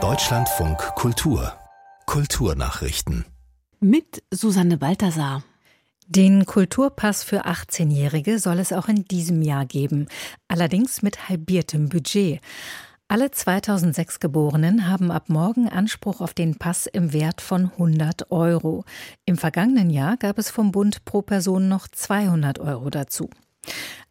Deutschlandfunk Kultur Kulturnachrichten mit Susanne Balthasar. Den Kulturpass für 18-Jährige soll es auch in diesem Jahr geben, allerdings mit halbiertem Budget. Alle 2006 Geborenen haben ab morgen Anspruch auf den Pass im Wert von 100 Euro. Im vergangenen Jahr gab es vom Bund pro Person noch 200 Euro dazu.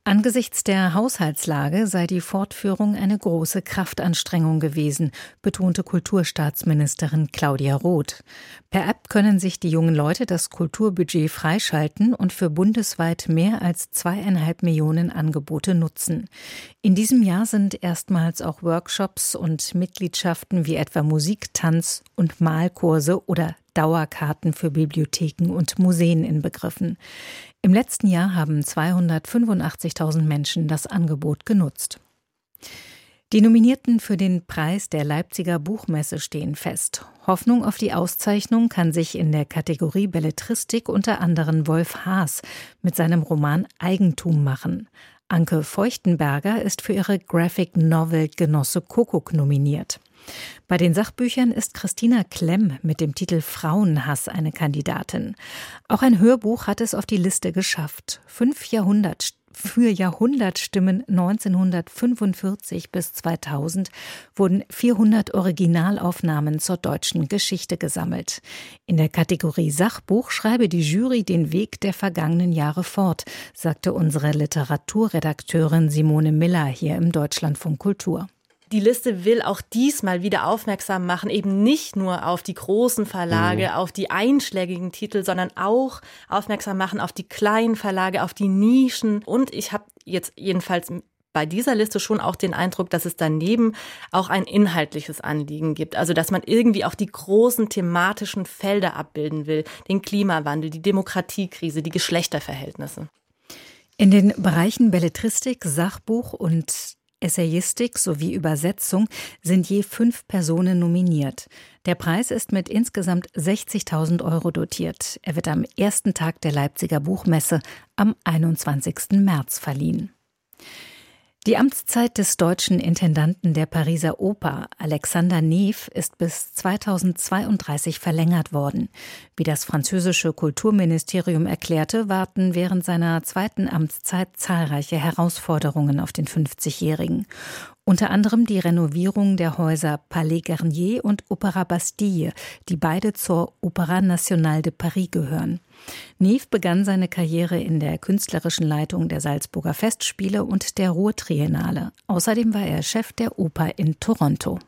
Angesichts der Haushaltslage sei die Fortführung eine große Kraftanstrengung gewesen, betonte Kulturstaatsministerin Claudia Roth. Per App können sich die jungen Leute das Kulturbudget freischalten und für bundesweit mehr als zweieinhalb Millionen Angebote nutzen. In diesem Jahr sind erstmals auch Workshops und Mitgliedschaften wie etwa Musik, Tanz und Malkurse oder Dauerkarten für Bibliotheken und Museen inbegriffen. Im letzten Jahr haben 285.000 Menschen das Angebot genutzt. Die Nominierten für den Preis der Leipziger Buchmesse stehen fest. Hoffnung auf die Auszeichnung kann sich in der Kategorie Belletristik unter anderem Wolf Haas mit seinem Roman Eigentum machen. Anke Feuchtenberger ist für ihre Graphic Novel Genosse Kuckuck nominiert. Bei den Sachbüchern ist Christina Klemm mit dem Titel Frauenhass eine Kandidatin. Auch ein Hörbuch hat es auf die Liste geschafft. Fünf Jahrhundert für Jahrhundertstimmen 1945 bis 2000 wurden 400 Originalaufnahmen zur deutschen Geschichte gesammelt. In der Kategorie Sachbuch schreibe die Jury den Weg der vergangenen Jahre fort, sagte unsere Literaturredakteurin Simone Miller hier im Deutschlandfunk Kultur die Liste will auch diesmal wieder aufmerksam machen, eben nicht nur auf die großen Verlage, mhm. auf die einschlägigen Titel, sondern auch aufmerksam machen auf die kleinen Verlage, auf die Nischen. Und ich habe jetzt jedenfalls bei dieser Liste schon auch den Eindruck, dass es daneben auch ein inhaltliches Anliegen gibt. Also, dass man irgendwie auch die großen thematischen Felder abbilden will. Den Klimawandel, die Demokratiekrise, die Geschlechterverhältnisse. In den Bereichen Belletristik, Sachbuch und Essayistik sowie Übersetzung sind je fünf Personen nominiert. Der Preis ist mit insgesamt 60.000 Euro dotiert. Er wird am ersten Tag der Leipziger Buchmesse am 21. März verliehen. Die Amtszeit des deutschen Intendanten der Pariser Oper, Alexander Neef, ist bis 2032 verlängert worden. Wie das französische Kulturministerium erklärte, warten während seiner zweiten Amtszeit zahlreiche Herausforderungen auf den 50-Jährigen. Unter anderem die Renovierung der Häuser Palais Garnier und Opera Bastille, die beide zur Opéra Nationale de Paris gehören. Neve begann seine Karriere in der künstlerischen Leitung der Salzburger Festspiele und der Ruhrtriennale. Außerdem war er Chef der Oper in Toronto.